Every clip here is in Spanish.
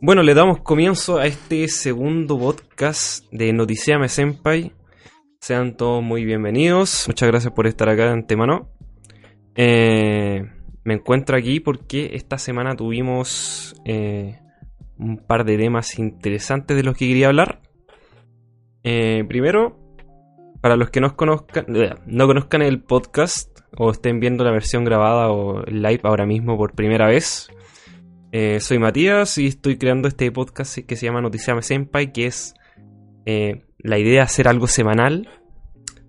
Bueno, le damos comienzo a este segundo podcast de Noticiame Senpai. Sean todos muy bienvenidos. Muchas gracias por estar acá de antemano. Eh, me encuentro aquí porque esta semana tuvimos eh, un par de temas interesantes de los que quería hablar. Eh, primero, para los que no conozcan, no conozcan el podcast o estén viendo la versión grabada o live ahora mismo por primera vez, eh, soy Matías y estoy creando este podcast que se llama Noticiame Senpai, que es eh, la idea de hacer algo semanal,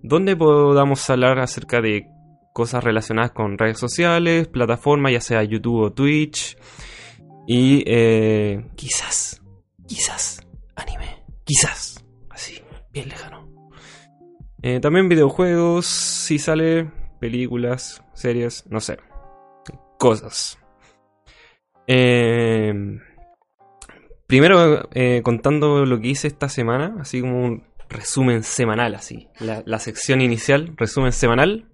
donde podamos hablar acerca de cosas relacionadas con redes sociales, plataformas, ya sea YouTube o Twitch, y eh, quizás, quizás, anime, quizás, así, bien lejano. también videojuegos, si sale, películas, series, no sé, cosas. Eh, primero, eh, contando lo que hice esta semana, así como un resumen semanal, así. La, sección inicial, resumen semanal.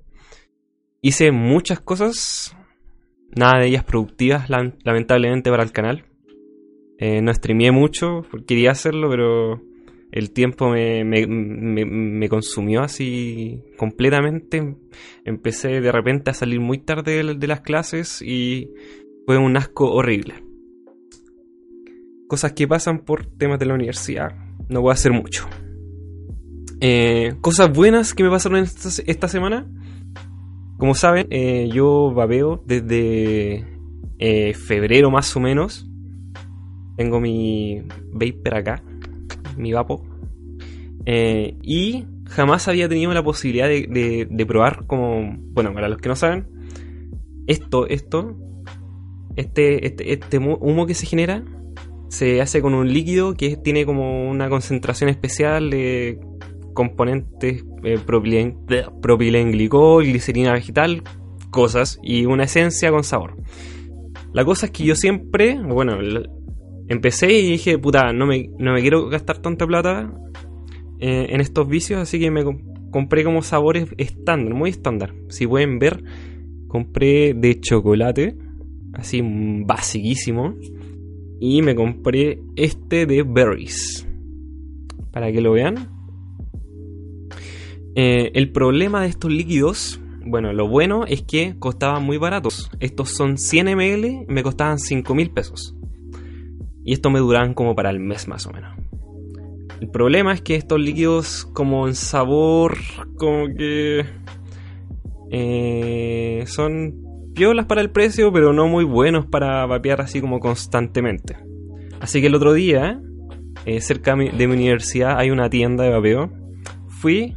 Hice muchas cosas, nada de ellas productivas, lamentablemente, para el canal. Eh, no streameé mucho, quería hacerlo, pero el tiempo me, me, me, consumió así completamente. Empecé de repente a salir muy tarde de las clases y fue un asco horrible. Cosas que pasan por temas de la universidad. No voy a hacer mucho. Eh, cosas buenas que me pasaron esta, semana. Como saben, eh, yo babeo desde eh, febrero más o menos. Tengo mi vapor acá, mi vapo. y jamás había tenido la posibilidad de, de, probar como, bueno, para los que no saben, esto, esto este, este, este, humo que se genera se hace con un líquido que tiene como una concentración especial de componentes eh, propilenglicol, glicerina vegetal, cosas y una esencia con sabor. La cosa es que yo siempre, bueno, empecé y dije, puta, no me, no me quiero gastar tanta plata eh, en estos vicios, así que me compré como sabores estándar, muy estándar. Si pueden ver, compré de chocolate así basiquísimo. Y me compré este de Berries. Para que lo vean. Eh, el problema de estos líquidos, bueno, lo bueno es que costaban muy baratos. Estos son 100 ml, me costaban 5 mil pesos. Y estos me duraban como para el mes más o menos. El problema es que estos líquidos como en sabor, como que... Eh, son piolas para el precio, pero no muy buenos para vapear así como constantemente. Así que el otro día, eh, cerca de mi universidad, hay una tienda de vapeo. Fui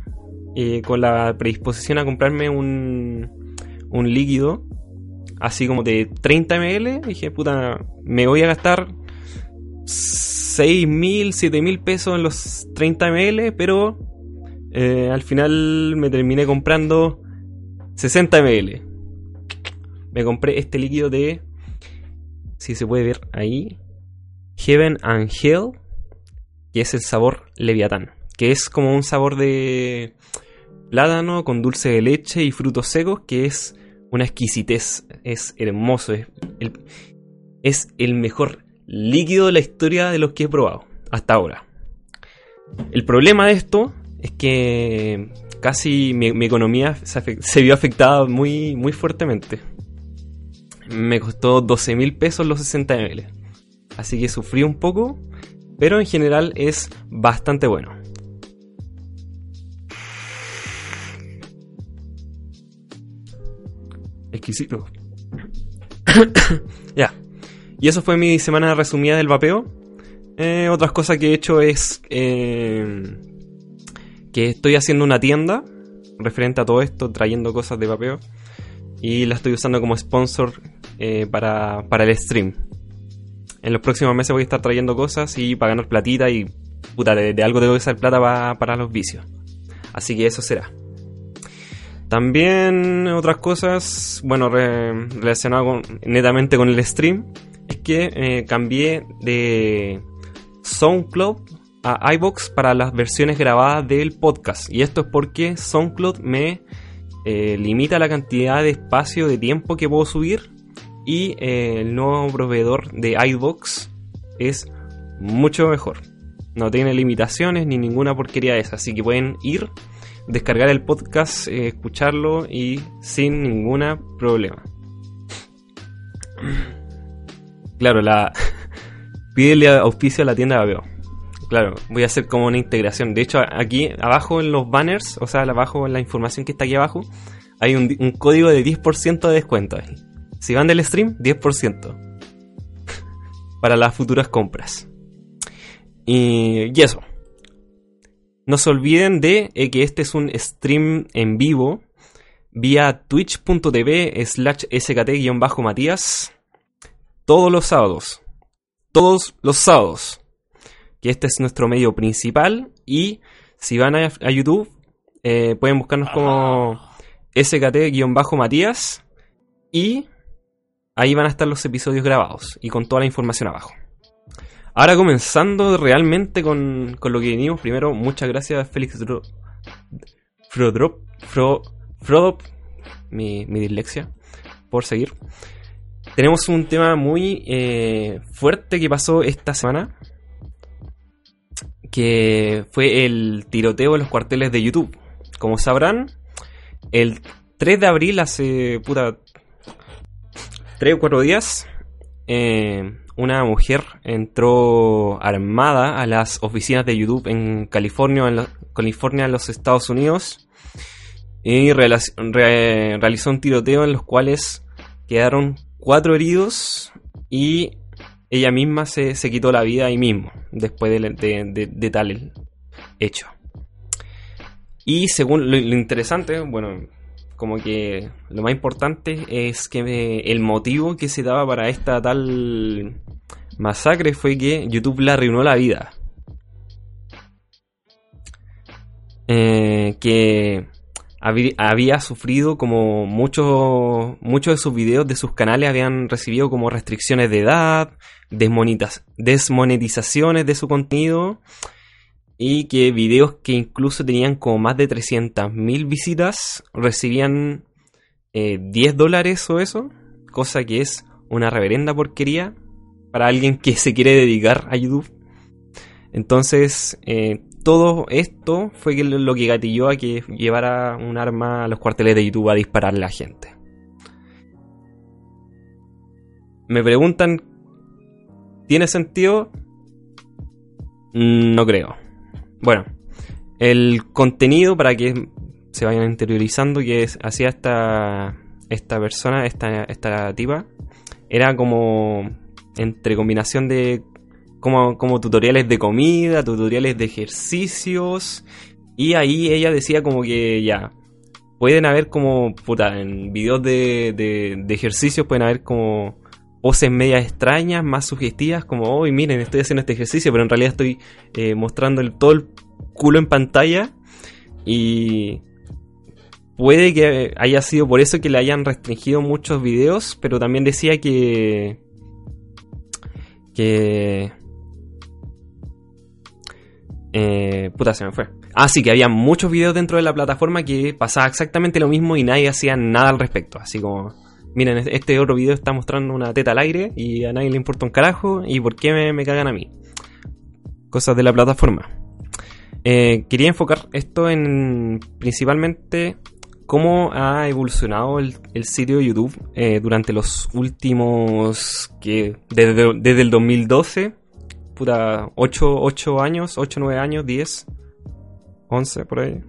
eh, con la predisposición a comprarme un, un líquido, así como de 30 ml. dije, puta, me voy a gastar 6 mil, 7 mil pesos en los 30 ml, pero eh, al final me terminé comprando 60 ml me compré este líquido de, si se puede ver ahí, Heaven and Hell, que es el sabor Leviatán, que es como un sabor de plátano con dulce de leche y frutos secos, que es una exquisitez, es hermoso, es el, mejor líquido de la historia de los que he probado hasta ahora. El problema de esto es que casi mi, economía se, se, vio afectada muy, muy fuertemente me costó 12 mil pesos los 60 ml. Así que sufrí un poco, pero en general es bastante bueno. Exquisito. ya. Y eso fue mi semana resumida del vapeo. Eh, otras cosas que he hecho es eh, que estoy haciendo una tienda referente a todo esto, trayendo cosas de vapeo. Y la estoy usando como sponsor eh, para, el stream. En los próximos meses voy a estar trayendo cosas y para ganar platita y puta, de, algo tengo que usar plata para los vicios. Así que eso será. También otras cosas, bueno, relacionado netamente con el stream, es que eh, cambié de SoundCloud a iBox para las versiones grabadas del podcast. Y esto es porque SoundCloud me eh, limita la cantidad de espacio de tiempo que puedo subir y eh, el nuevo proveedor de iBox es mucho mejor. No tiene limitaciones ni ninguna porquería esa, así que pueden ir, descargar el podcast, eh, escucharlo y sin ninguna problema. Claro, la pídele auspicio a la tienda de Veo. Claro, voy a hacer como una integración. De hecho, aquí abajo en los banners, o sea, abajo en la información que está aquí abajo, hay un, código de 10% de descuento. Si van del stream, 10%. para las futuras compras. Y, eso. No se olviden de eh, que este es un stream en vivo vía twitch.tv slash skt-matías todos los sábados. Todos los sábados. Que este es nuestro medio principal. Y si van a, YouTube, eh, pueden buscarnos como skt-matías. Y ahí van a estar los episodios grabados y con toda la información abajo. Ahora comenzando realmente con, lo que venimos. Primero, muchas gracias Félix Frodrop, Frodop, mi, dislexia, por seguir. Tenemos un tema muy eh, fuerte que pasó esta semana, que fue el tiroteo en los cuarteles de YouTube. Como sabrán, el 3 de abril, hace puta 3 o 4 días, eh, una mujer entró armada a las oficinas de YouTube en California, en, California, en los Estados Unidos, y realizó un tiroteo en los cuales quedaron cuatro heridos y ella misma se, quitó la vida ahí mismo, después de, tal hecho. Y según lo interesante, bueno, como que lo más importante es que el motivo que se daba para esta tal masacre fue que YouTube le arruinó la vida. Eh, que había sufrido como muchos de sus videos de sus canales habían recibido como restricciones de edad, desmonetizaciones de su contenido y que videos que incluso tenían como más de 300.000 visitas recibían 10 eh, dólares o eso, cosa que es una reverenda porquería para alguien que se quiere dedicar a YouTube. Entonces, eh, todo esto fue lo que gatilló a que llevara un arma a los cuarteles de YouTube a dispararle a la gente. Me preguntan, ¿tiene sentido? Mm, no creo. Bueno, el contenido para que se vayan interiorizando que hacía esta, esta persona, esta, esta tipa, era como entre combinación de como, como tutoriales de comida, tutoriales de ejercicios, y ahí ella decía como que ya, pueden haber como, puta, en videos de, de, ejercicios pueden haber como poses medias extrañas, más sugestivas, como, hoy miren, estoy haciendo este ejercicio, pero en realidad estoy eh, mostrando el, todo el culo en pantalla. Y puede que haya sido por eso que le hayan restringido muchos videos, pero también decía que... que... Eh, puta, se me fue. Ah, sí, que había muchos videos dentro de la plataforma que pasaba exactamente lo mismo y nadie hacía nada al respecto. Así como, miren, este otro video está mostrando una teta al aire y a nadie le importa un carajo y por qué me, cagan a mí. Cosas de la plataforma. Eh, quería enfocar esto en principalmente cómo ha evolucionado el, sitio de YouTube eh, durante los últimos que desde, el 2012 puta 8, 8 años 8, 9 años, 10 11 por ahí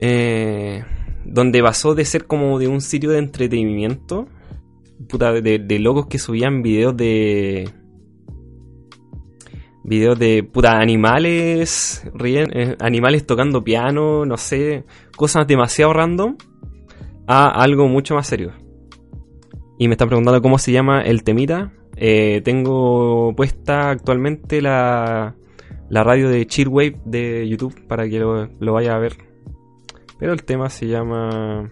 eh, donde pasó de ser como de un sitio de entretenimiento, puta, de, locos que subían videos de. Videos de puta animales, eh, animales tocando piano, no sé, cosas demasiado random, a algo mucho más serio. Y me están preguntando cómo se llama el temita. Eh, tengo puesta actualmente la, la radio de Cheerwave de YouTube para que lo, lo vaya a ver pero el tema se llama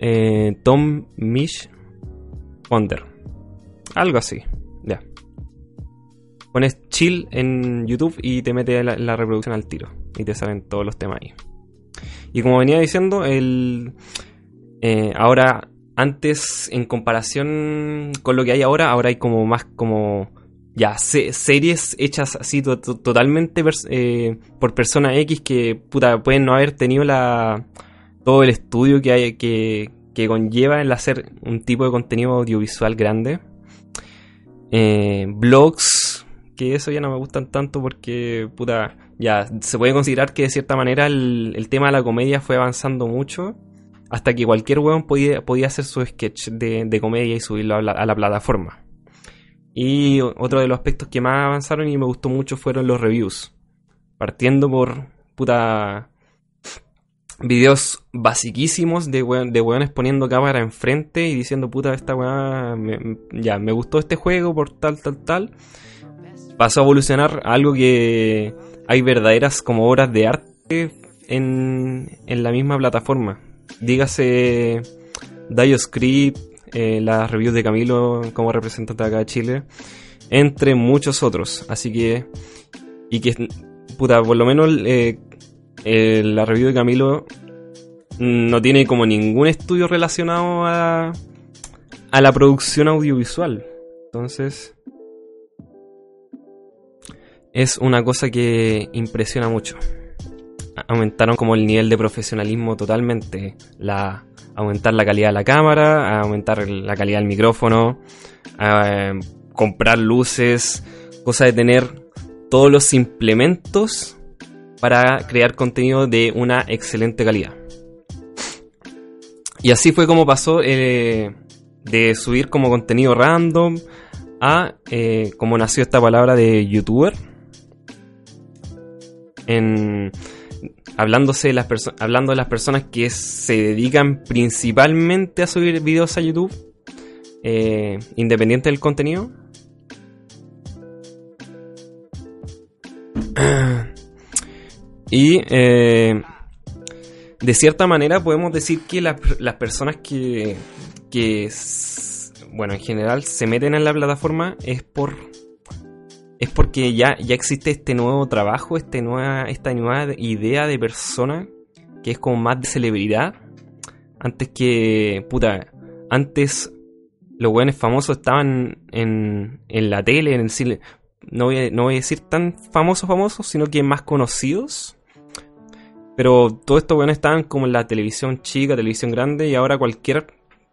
eh, Tom Mish Wonder. Algo así. Ya. Pones chill en YouTube y te mete la, la reproducción al tiro. Y te salen todos los temas ahí. Y como venía diciendo, el, eh, ahora antes, en comparación con lo que hay ahora, ahora hay como más como ya series hechas así totalmente eh, por persona X que puta, pueden no haber tenido la todo el estudio que hay que, conlleva el hacer un tipo de contenido audiovisual grande. Eh, blogs, que eso ya no me gustan tanto porque, puta, ya se puede considerar que de cierta manera el, tema de la comedia fue avanzando mucho hasta que cualquier weón podía, hacer su sketch de, comedia y subirlo a la, plataforma. Y otro de los aspectos que más avanzaron y me gustó mucho fueron los reviews. Partiendo por puta videos basiquísimos de, de weones poniendo cámara enfrente y diciendo puta esta weá ya me gustó este juego por tal tal tal pasó a evolucionar a algo que hay verdaderas como obras de arte en, en la misma plataforma dígase Dioscript eh, las reviews de Camilo como representante acá de Chile entre muchos otros así que y que puta por lo menos eh, eh, la review de Camilo no tiene como ningún estudio relacionado a, a la producción audiovisual. Entonces, es una cosa que impresiona mucho. Aumentaron como el nivel de profesionalismo totalmente. La, aumentar la calidad de la cámara, aumentar la calidad del micrófono, comprar luces, cosa de tener todos los implementos para crear contenido de una excelente calidad. Y así fue como pasó eh, de subir como contenido random a eh, como nació esta palabra de youtuber. En, hablándose de las hablando de las personas que se dedican principalmente a subir videos a YouTube, eh, independiente del contenido. Y eh, de cierta manera podemos decir que las personas que, que, bueno, en general se meten en la plataforma es por es porque ya, ya existe este nuevo trabajo, este nueva, esta nueva idea de persona que es como más de celebridad. Antes que, puta, antes los buenos famosos estaban en, en la tele, en el cine. No voy, no voy a decir tan famosos, famosos, sino que más conocidos pero todo esto, weón, estaban como en la televisión chica, televisión grande, y ahora cualquier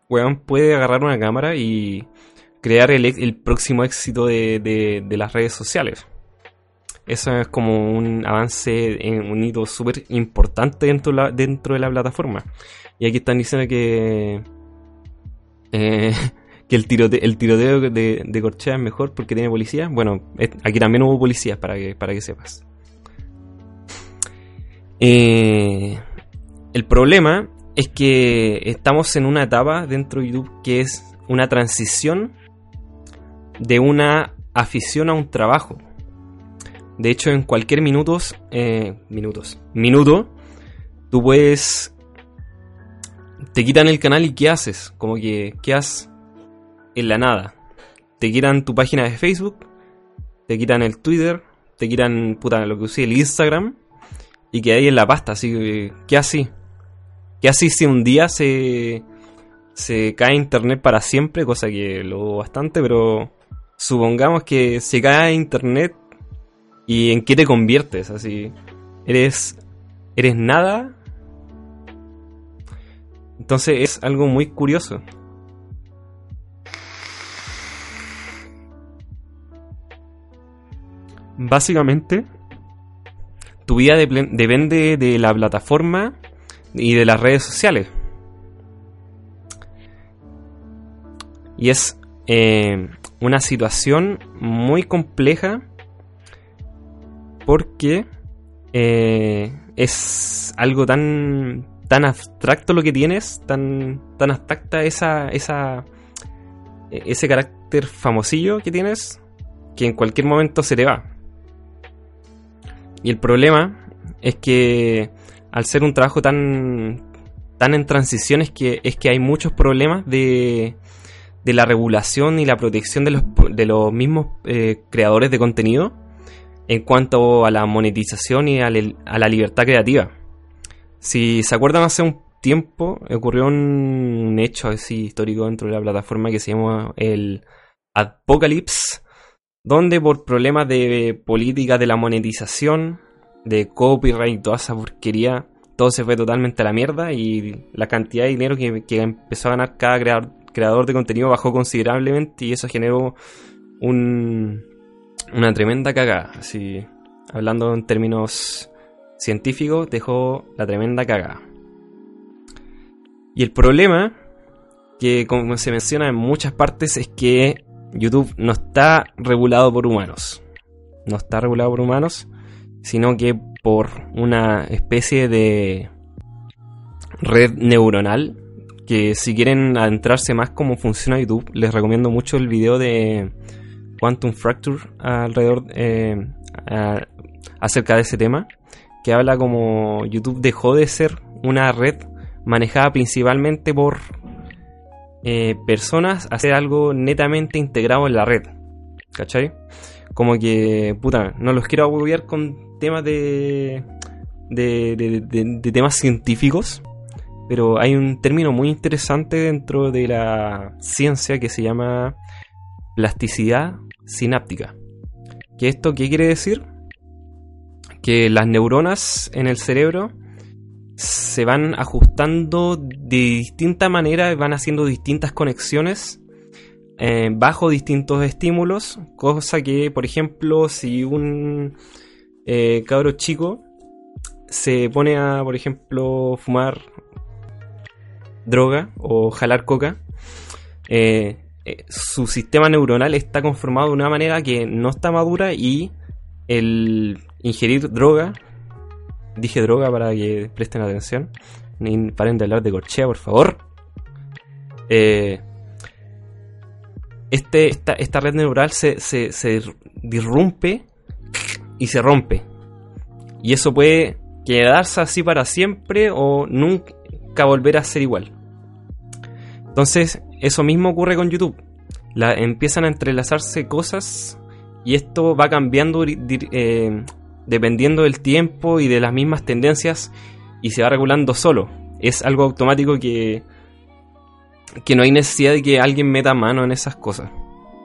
weón puede agarrar una cámara y crear el, próximo éxito de, las redes sociales. Eso es como un avance, un hito súper importante dentro, dentro de la plataforma. Y aquí están diciendo que. Eh, que el tiroteo, el tiroteo de, de Corchea es mejor porque tiene policía. Bueno, aquí también hubo policías para que, para que sepas. Eh, el problema es que estamos en una etapa dentro de YouTube que es una transición de una afición a un trabajo. De hecho, en cualquier minutos, eh, minutos, minuto, tú puedes, te quitan el canal y ¿qué haces? Como que quedas en la nada. Te quitan tu página de Facebook, te quitan el Twitter, te quitan puta, lo que usé el Instagram y que hay en la pasta. Así que, ¿qué así? ¿Qué así si un día se, se cae internet para siempre? Cosa que lo bastante, pero supongamos que se cae internet y en qué te conviertes. Así, eres, eres nada. Entonces es algo muy curioso. Básicamente, tu vida depende de la plataforma y de las redes sociales. Y es eh, una situación muy compleja porque eh, es algo tan, tan abstracto lo que tienes, tan, tan abstracta esa, esa, ese carácter famosillo que tienes, que en cualquier momento se te va. Y el problema es que al ser un trabajo tan, tan en transición es que, es que hay muchos problemas de, de la regulación y la protección de los, de los mismos eh, creadores de contenido en cuanto a la monetización y a, la libertad creativa. Si se acuerdan hace un tiempo ocurrió un, hecho así histórico dentro de la plataforma que se llama el Apocalypse, donde por problemas de política de la monetización, de copyright toda esa porquería, todo se fue totalmente a la mierda y la cantidad de dinero que, empezó a ganar cada creador, creador de contenido bajó considerablemente y eso generó un, una tremenda cagada. Así, hablando en términos científicos, dejó la tremenda cagada. Y el problema, que como se menciona en muchas partes, es que YouTube no está regulado por humanos. No está regulado por humanos, sino que por una especie de red neuronal. Que si quieren adentrarse más cómo funciona YouTube, les recomiendo mucho el video de Quantum Fracture alrededor eh, acerca de ese tema, que habla como YouTube dejó de ser una red manejada principalmente por eh, personas a algo netamente integrado en la red. ¿Cachai? Como que, puta, no los quiero agobiar con temas de, de, de, temas científicos, pero hay un término muy interesante dentro de la ciencia que se llama plasticidad sináptica. ¿Qué esto qué quiere decir? Que las neuronas en el cerebro se van ajustando de distinta manera, van haciendo distintas conexiones eh, bajo distintos estímulos, cosa que, por ejemplo, si un eh, cabro chico se pone a, por ejemplo, fumar droga o jalar coca, eh, eh, su sistema neuronal está conformado de una manera que no está madura y el ingerir droga, dije droga para que presten atención, ni paren de hablar de corchea, por favor. Eh, este, esta, red neural se, se, se disrumpe y se rompe. Y eso puede quedarse así para siempre o nunca volver a ser igual. Entonces, eso mismo ocurre con YouTube. La, empiezan a entrelazarse cosas y esto va cambiando eh, dependiendo del tiempo y de las mismas tendencias y se va regulando solo. Es algo automático que, que no hay necesidad de que alguien meta mano en esas cosas.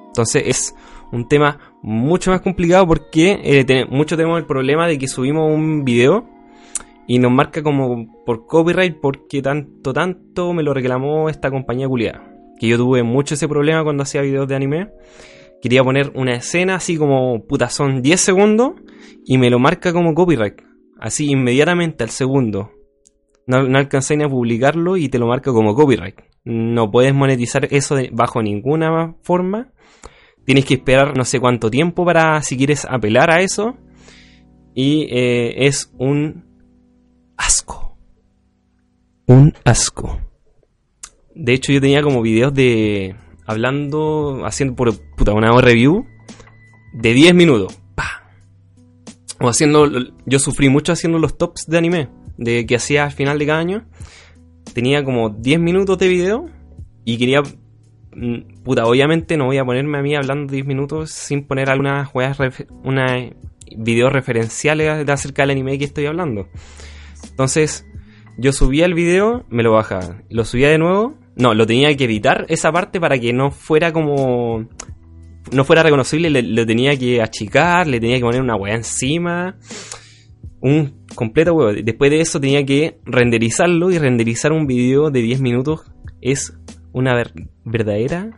Entonces es un tema mucho más complicado porque eh, mucho tenemos el problema de que subimos un video y nos marca como por copyright porque tanto, tanto me lo reclamó esta compañía culiada. Que yo tuve mucho ese problema cuando hacía videos de anime. Quería poner una escena así como, puta, son 10 segundos y me lo marca como copyright. Así inmediatamente al segundo. No, no alcancé ni a publicarlo y te lo marca como copyright. No puedes monetizar eso bajo ninguna forma. Tienes que esperar no sé cuánto tiempo para si quieres apelar a eso. Y eh, es un asco. Un asco. De hecho, yo tenía como videos de. Hablando, haciendo por puta una review de 10 minutos. O haciendo. Yo sufrí mucho haciendo los tops de anime. De que hacía al final de cada año. Tenía como 10 minutos de video. Y quería. Mm, puta, obviamente no voy a ponerme a mí hablando 10 minutos sin poner algunas juegas. Una videos referenciales de acerca del anime que estoy hablando. Entonces, yo subía el video, me lo bajaba. Lo subía de nuevo. No, lo tenía que editar esa parte para que no fuera como. No fuera reconocible, le, tenía que achicar, le tenía que poner una weá encima. Un completo huevo. Después de eso tenía que renderizarlo y renderizar un video de 10 minutos es una verdadera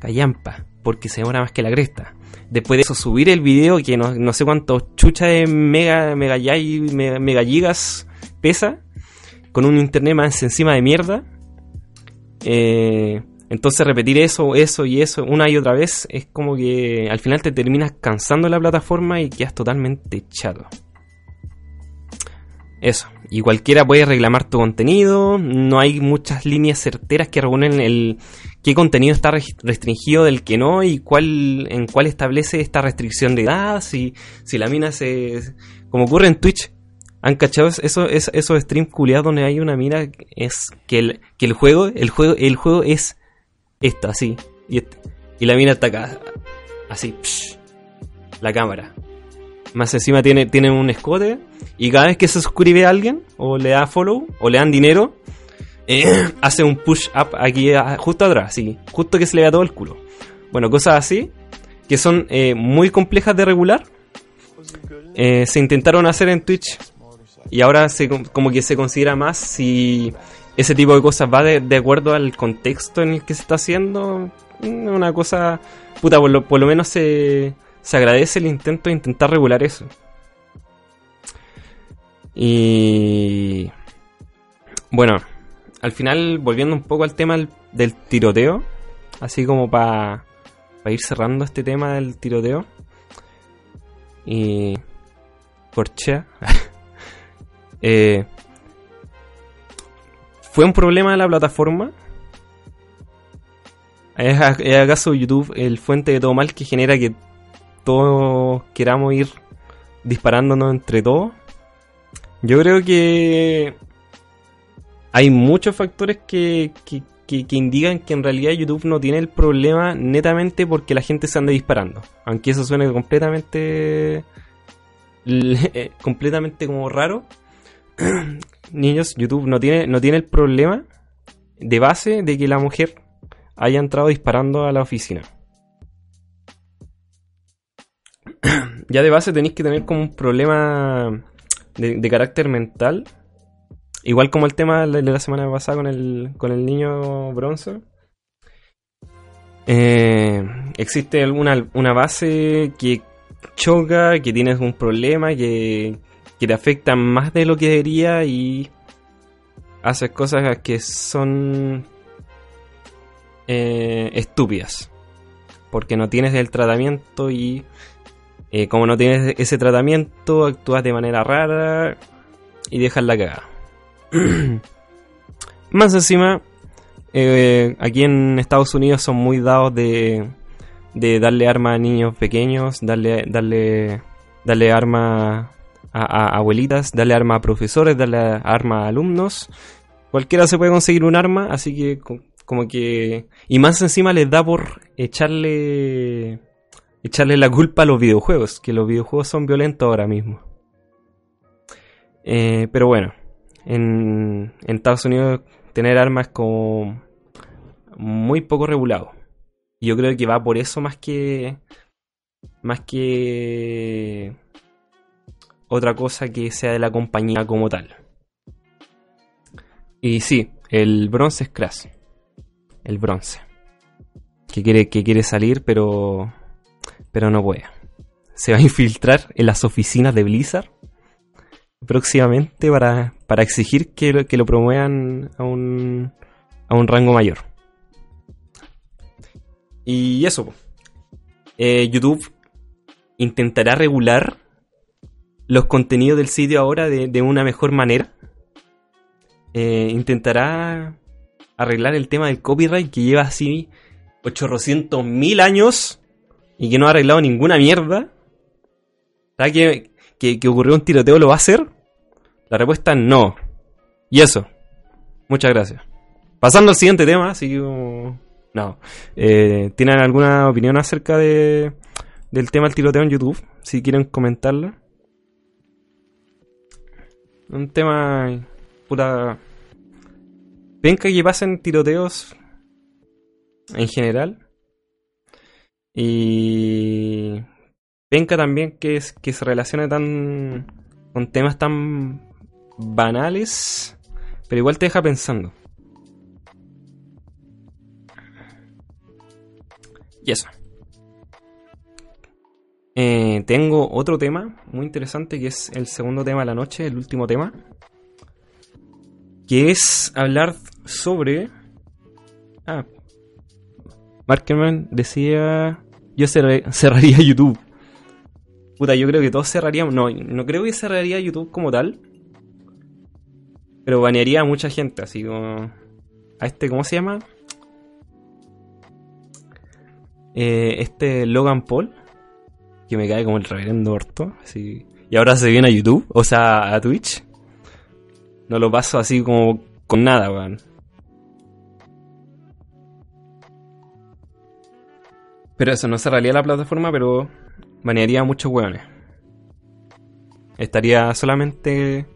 callampa, porque se demora más que la cresta. Después de eso, subir el video, que no, sé cuántos chucha de mega, mega, mega, gigas pesa, con un internet más encima de mierda. Eh, entonces repetir eso, eso y eso una y otra vez es como que al final te terminas cansando la plataforma y quedas totalmente chato. Eso. Y cualquiera puede reclamar tu contenido. No hay muchas líneas certeras que regulen el qué contenido está restringido del que no y cuál en cuál establece esta restricción de edad. Si, si la mina se. Como ocurre en Twitch. ¿Han cachado eso, eso, esos streams culiados donde hay una mina? Es que el, que el juego, el juego, el juego es esto, así. Y, y la mina está acá. Así. la cámara. Más encima tiene, tiene un escote. Y cada vez que se suscribe a alguien, o le da follow, o le dan dinero, eh, hace un push up aquí justo atrás, sí, justo que se le vea todo el culo. Bueno, cosas así, que son eh, muy complejas de regular. Eh, se intentaron hacer en Twitch y ahora se, como que se considera más si ese tipo de cosas va de, acuerdo al contexto en el que se está haciendo. Mm, una cosa, puta, por lo, por lo menos se, se agradece el intento de intentar regular eso. Y bueno, al final, volviendo un poco al tema del, tiroteo, así como para ir cerrando este tema del tiroteo. Y. Corchea. eh, ¿Fue un problema de la plataforma? ¿Es, acaso YouTube el fuente de todo mal que genera que todos queramos ir disparándonos entre todos? Yo creo que hay muchos factores que, que, indican que en realidad YouTube no tiene el problema netamente porque la gente se ande disparando. Aunque eso suene completamente. completamente como raro. Niños, YouTube no tiene, no tiene el problema de base de que la mujer haya entrado disparando a la oficina. ya de base tenéis que tener como un problema de carácter mental Igual como el tema de la semana pasada con el, con el niño bronce. Eh, existe alguna una base que choca, que tienes un problema, que, que te afecta más de lo que debería y haces cosas que son eh, estúpidas. Porque no tienes el tratamiento y eh, como no tienes ese tratamiento, actúas de manera rara y dejas la cagada. Más encima, eh, aquí en Estados Unidos son muy dados de, de darle arma a niños pequeños, darle, darle, darle arma a, abuelitas, darle arma a profesores, darle arma a alumnos. Cualquiera se puede conseguir un arma, así que como que... Y más encima les da por echarle... Echarle la culpa a los videojuegos, que los videojuegos son violentos ahora mismo. Eh, pero bueno, en, Estados Unidos tener armas como muy poco regulado. Y yo creo que va por eso más que más que otra cosa que sea de la compañía como tal. Y sí, el bronce es Crash. El bronce. Que quiere, que quiere salir, pero. Pero no puede. Se va a infiltrar en las oficinas de Blizzard próximamente para, para exigir que lo, que lo promuevan a un, a un rango mayor. Y eso. Eh, YouTube intentará regular los contenidos del sitio ahora de, una mejor manera. Eh, intentará arreglar el tema del copyright que lleva así 800 mil años y que no ha arreglado ninguna mierda. ¿Sabes que que, ocurrió un tiroteo lo va a hacer? La respuesta no. Y eso. Muchas gracias. Pasando al siguiente tema, así No. Eh, ¿Tienen alguna opinión acerca de, del tema del tiroteo en YouTube? Si quieren comentarla. Un tema pura... Venga que pasen tiroteos en general. Y venga también que, es, que se relacione tan con temas tan banales, pero igual te deja pensando. Y eso. Eh, tengo otro tema muy interesante que es el segundo tema de la noche, el último tema. Que es hablar sobre. Ah. Markerman decía. Yo cerraría YouTube. Puta, yo creo que todos cerraríamos. No, no creo que cerraría YouTube como tal. Pero banearía a mucha gente, así como. A este, ¿cómo se llama? Eh, este Logan Paul. Que me cae como el reverendo orto. Así. Y ahora se viene a YouTube, o sea, a Twitch. No lo paso así como con nada, weón. Pero eso, no cerraría la plataforma, pero banearía muchos weones. Estaría solamente.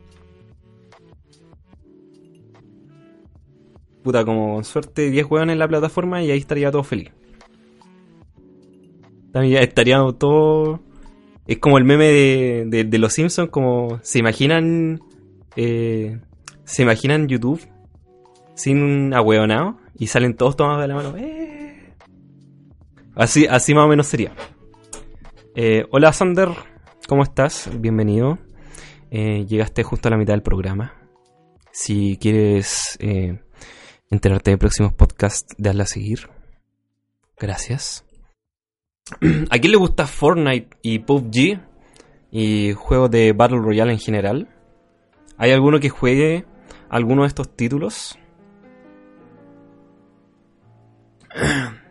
Puta, como suerte 10 juegan en la plataforma y ahí estaría todo feliz. También estaría todo. Es como el meme de, de, los Simpsons, como se imaginan. Eh, se imaginan YouTube sin un ahueonado y salen todos tomados de la mano. ¡Eh! Así, así más o menos sería. Eh, hola Sander, ¿cómo estás? Bienvenido. Eh, llegaste justo a la mitad del programa. Si quieres eh, enterarte de próximos podcasts, hazla a seguir. Gracias. ¿A quién le gusta Fortnite y PUBG? Y juegos de Battle Royale en general. ¿Hay alguno que juegue alguno de estos títulos?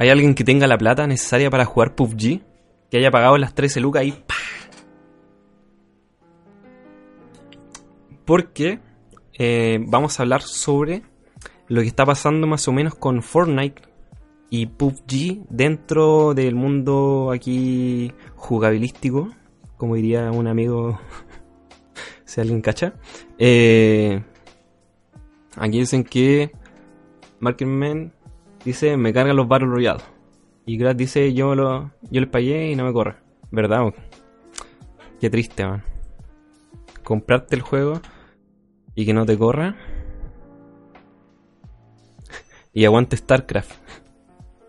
¿Hay alguien que tenga la plata necesaria para jugar PUBG? Que haya pagado las 13 lucas y Porque eh, vamos a hablar sobre lo que está pasando más o menos con Fortnite y PUBG dentro del mundo aquí jugabilístico, como diría un amigo, si alguien cacha. Eh, aquí dicen que Marketman dice, me cargan los Battle Royale. Y Grat dice, yo lo yo le pagué y no me corre. ¿Verdad? Qué triste, man. Comprarte el juego y que no te corra. y aguante StarCraft.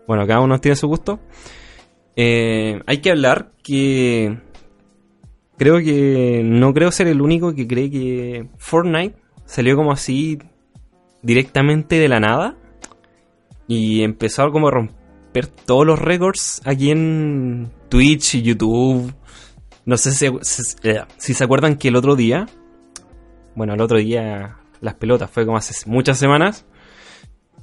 Bueno, cada uno tiene su gusto. Eh, hay que hablar que creo que no creo ser el único que cree que Fortnite salió como así directamente de la nada y empezó como a romper todos los récords aquí en Twitch y YouTube. No sé si, eh, si, se acuerdan que el otro día, bueno, el otro día las pelotas fue como hace muchas semanas,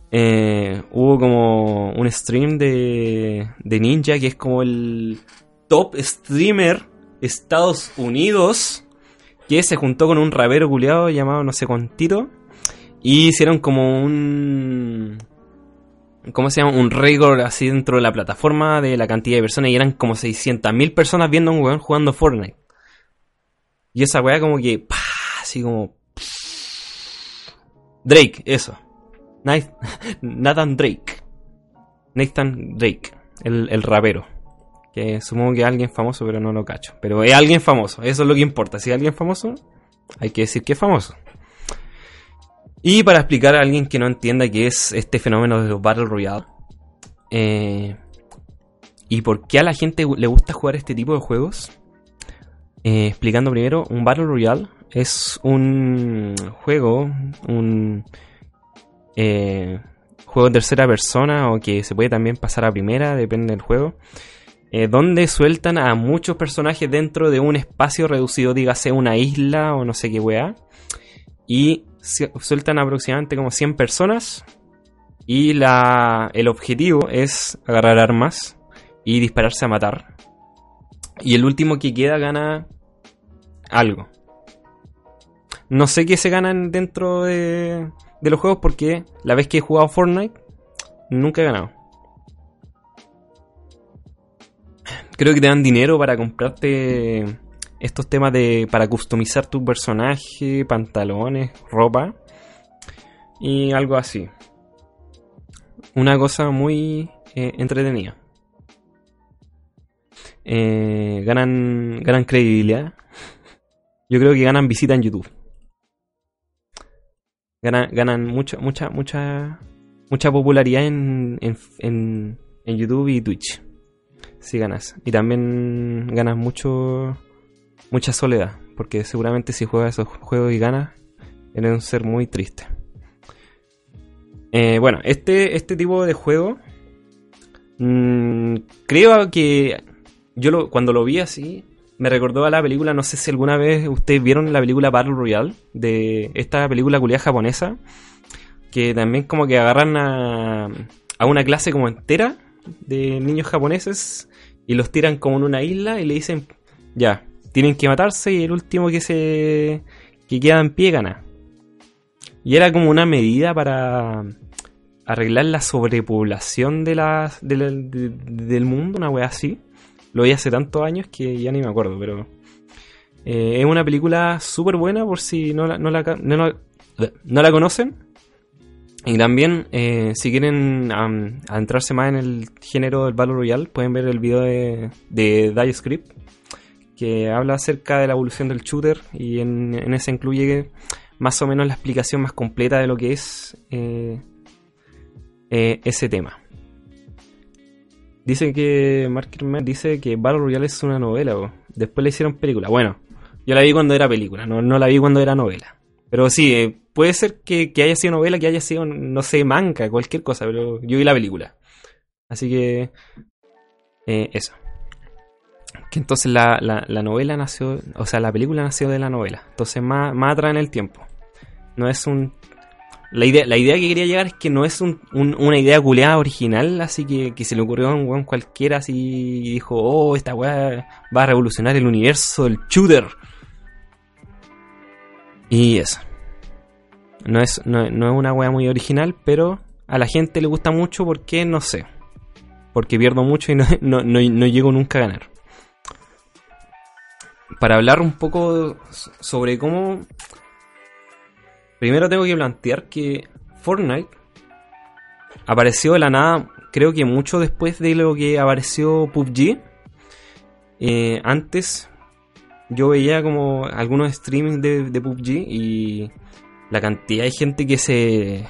eh, hubo como un stream de, de Ninja que es como el top streamer Estados Unidos que se juntó con un rapero culiado llamado no sé cuántito y hicieron como un ¿cómo se llama? Un récord así dentro de la plataforma de la cantidad de personas y eran como 600.000 personas viendo un weón jugando Fortnite. Y esa weá como que, así como... Drake, eso. Nathan Drake. Nathan Drake, el, el rapero. Que supongo que es alguien famoso, pero no lo cacho. Pero es alguien famoso, eso es lo que importa. Si es alguien famoso, hay que decir que es famoso. Y para explicar a alguien que no entienda qué es este fenómeno de los Battle Royale eh, y por qué a la gente le gusta jugar este tipo de juegos, eh, explicando primero, un Battle Royale es un juego, un eh, juego en tercera persona o que se puede también pasar a primera, depende del juego, donde sueltan a muchos personajes dentro de un espacio reducido, dígase una isla o no sé qué weá, y sueltan aproximadamente como 100 personas y la, el objetivo es agarrar armas y dispararse a matar. Y el último que queda gana algo. No sé qué se ganan dentro de, de los juegos porque la vez que he jugado Fortnite nunca he ganado. Creo que te dan dinero para comprarte estos temas de para customizar tu personaje, pantalones, ropa y algo así. Una cosa muy eh, entretenida. Eh, ganan, ganan credibilidad. Yo creo que ganan visita en YouTube. Ganan, ganan mucha, mucha, mucha, mucha popularidad en, en, en, en YouTube y Twitch. Si ganas. Y también ganas mucho mucha soledad, porque seguramente si juegas esos juegos y ganas, eres un ser muy triste. Eh, bueno, este, este tipo de juego, mm, creo que yo lo, cuando lo vi así, me recordó a la película, no sé si alguna vez ustedes vieron la película Battle Royale, de esta película culiada japonesa, que también como que agarran a, a una clase como entera de niños japoneses y los tiran como en una isla y le dicen, ya, tienen que matarse y el último que se que queda en pie gana. Y era como una medida para arreglar la sobrepoblación de la, del mundo, una wea así. Lo vi hace tantos años que ya ni me acuerdo, pero Eh, es una película súper buena por si no la, no la, no la- no la conocen. Y también, eh, si quieren am, adentrarse más en el género del Battle Royale, pueden ver el video de, de Die Script, que habla acerca de la evolución del shooter y en, en ese incluye más o menos la explicación más completa de lo que es eh, eh, ese tema. Dice que Mark Kirkman dice que Battle Royale es una novela, después le hicieron película. Bueno, yo la vi cuando era película, no, no la vi cuando era novela. Pero sí, eh, puede ser que, que haya sido novela, que haya sido, no sé, manga, cualquier cosa, pero yo vi la película. Así que, eso. Que entonces la, la, la novela nació, o sea, la película nació de la novela. Entonces más, más atrás en el tiempo. No es un... La idea, la idea que quería llegar es que no es un- un- una idea culeada original, así que, que se le ocurrió a un weón cualquiera así dijo, oh, esta weá va a revolucionar el universo del shooter. Y eso. No es, no, no es una weá muy original, pero a la gente le gusta mucho porque no sé. Porque pierdo mucho y no, no, no llego nunca a ganar. Para hablar un poco sobre cómo Primero tengo que plantear que Fortnite apareció de la nada, creo que mucho después de lo que apareció PUBG. Eh, antes yo veía como algunos streamings de, PUBG y la cantidad de gente que se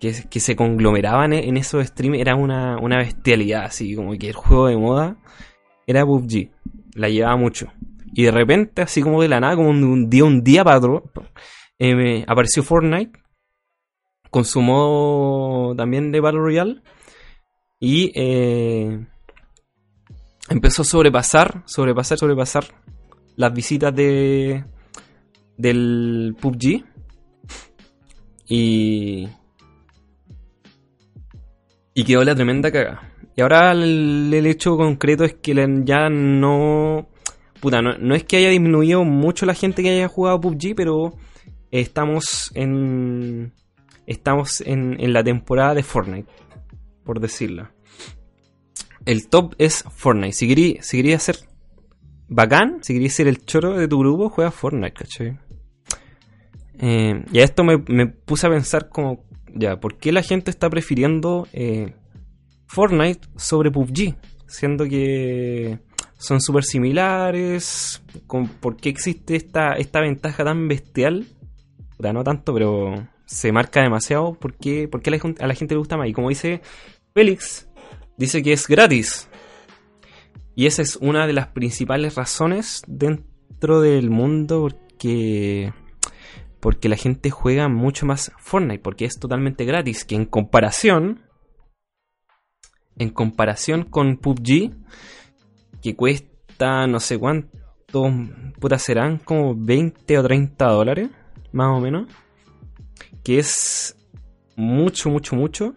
que, se conglomeraba en, en esos streams era una, una bestialidad, así como que el juego de moda era PUBG, la llevaba mucho. Y de repente, así como de la nada, como un, día, un día para eh, apareció Fortnite con su modo también de Battle Royale y eh, empezó a sobrepasar, sobrepasar, sobrepasar las visitas de del PUBG y y quedó la tremenda caga. Y ahora el, el hecho concreto es que ya no puta, no, no es que haya disminuido mucho la gente que haya jugado PUBG, pero estamos en estamos en, en la temporada de Fortnite, por decirlo. El top es Fortnite. Si querías si ser bacán, si querías ser el choro de tu grupo, juega Fortnite, ¿cachai? Eh, y a esto me, me puse a pensar como, ya, ¿por qué la gente está prefiriendo eh, Fortnite sobre PUBG? Siendo que son súper similares. con- ¿Por qué existe esta, esta ventaja tan bestial? Puta, no tanto, pero se marca demasiado. ¿Por qué, a, la, a la gente le gusta más? Y como dice Félix, dice que es gratis. Y esa es una de las principales razones dentro del mundo porque porque la gente juega mucho más Fortnite porque es totalmente gratis que en comparación en comparación con PUBG que cuesta no sé cuánto puta serán como 20 o 30 dólares más o menos que es mucho mucho mucho.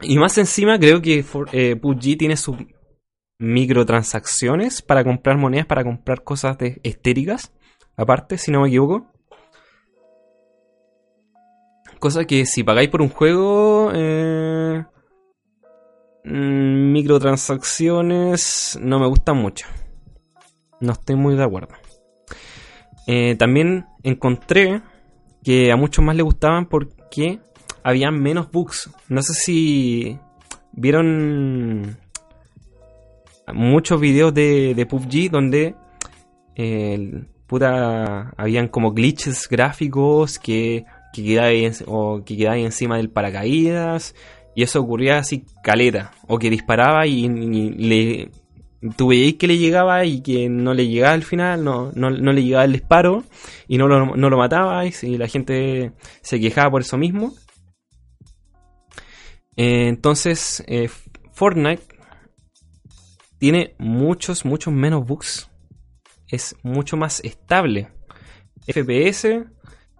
Y más encima creo que For- eh, PUBG tiene sus microtransacciones para comprar monedas para comprar cosas de estéticas aparte si no me equivoco. Cosa que si pagáis por un juego, eh, microtransacciones no me gustan mucho. No estoy muy de acuerdo. Eh, también encontré que a muchos más les gustaban porque habían menos bugs. No sé si vieron muchos videos de, PUBG donde eh, puta, habían como glitches gráficos que, que que encima del paracaídas y eso ocurría así caleta. O que disparaba y, le tú que le llegaba y que no le llegaba al final no, no, no le llegaba el disparo y no lo, no lo matabais y la gente se quejaba por eso mismo. Eh, entonces eh, Fortnite tiene muchos muchos menos bugs. Es mucho más estable. FPS,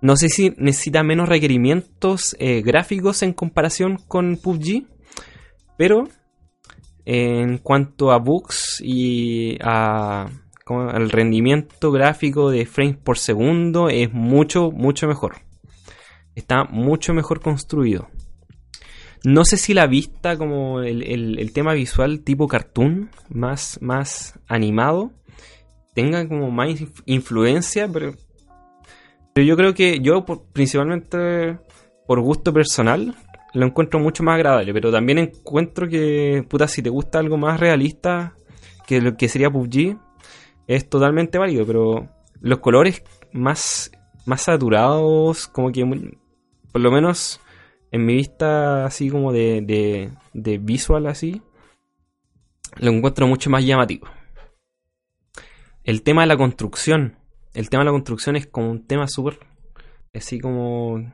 no sé si necesita menos requerimientos eh, gráficos en comparación con PUBG, pero en cuanto a bugs y a, al rendimiento gráfico de frames por segundo es mucho, mucho mejor. Está mucho mejor construido. No sé si la vista, como el, el- el tema visual tipo cartoon, más, más animado, tenga como más influencia, pero, pero yo creo que yo principalmente por gusto personal lo encuentro mucho más agradable, pero también encuentro que, puta, si te gusta algo más realista que lo que sería PUBG, es totalmente válido, pero los colores más, más saturados, como que por lo menos en mi vista así como de, de, de visual así, lo encuentro mucho más llamativo. El tema de la construcción. El tema de la construcción es como un tema súper. Así como.